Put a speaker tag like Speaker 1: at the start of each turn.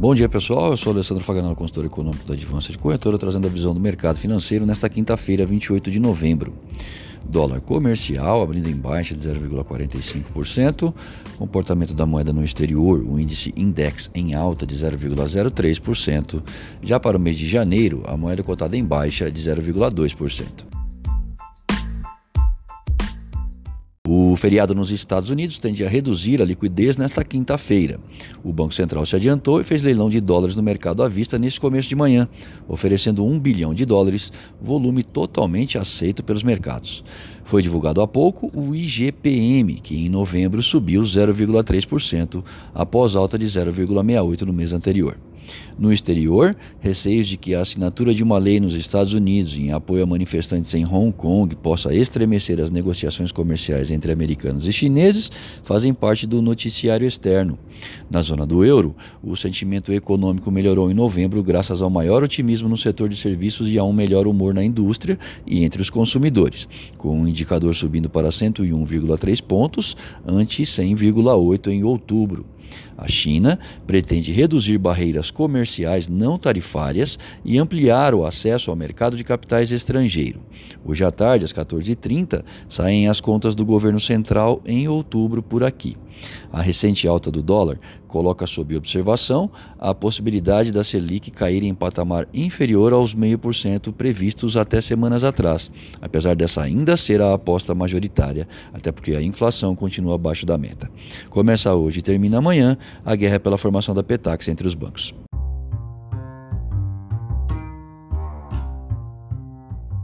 Speaker 1: Bom dia pessoal, eu sou Alessandro Faganello, consultor econômico da Advança de Corretora, trazendo a visão do mercado financeiro nesta quinta-feira, 28 de novembro. Dólar comercial abrindo em baixa de 0,45%, comportamento da moeda no exterior, o índice index em alta de 0,03%. Já para o mês de janeiro, a moeda cotada em baixa de 0,2%. O feriado nos Estados Unidos tende a reduzir a liquidez nesta quinta-feira. O Banco Central se adiantou e fez leilão de dólares no mercado à vista nesse começo de manhã, oferecendo 1 bilhão de dólares, volume totalmente aceito pelos mercados. Foi divulgado há pouco o IGPM, que em novembro subiu 0,3% após alta de 0,68 no mês anterior. No exterior, receios de que a assinatura de uma lei nos Estados Unidos em apoio a manifestantes em Hong Kong possa estremecer as negociações comerciais entre americanos e chineses fazem parte do noticiário externo. Na zona do euro, o sentimento econômico melhorou em novembro graças ao maior otimismo no setor de serviços e a um melhor humor na indústria e entre os consumidores, com o indicador subindo para 101,3 pontos, ante 100,8 em outubro. A China pretende reduzir comerciais não tarifárias e ampliar o acesso ao mercado de capitais estrangeiro. Hoje à tarde, às 14h30, saem as contas do governo central em outubro por aqui. A recente alta do dólar coloca sob observação a possibilidade da Selic cair em patamar inferior aos 0,5% previstos até semanas atrás, apesar dessa ainda ser a aposta majoritária, até porque a inflação continua abaixo da meta. Começa hoje e termina amanhã a guerra pela formação da Petax entre os bancos.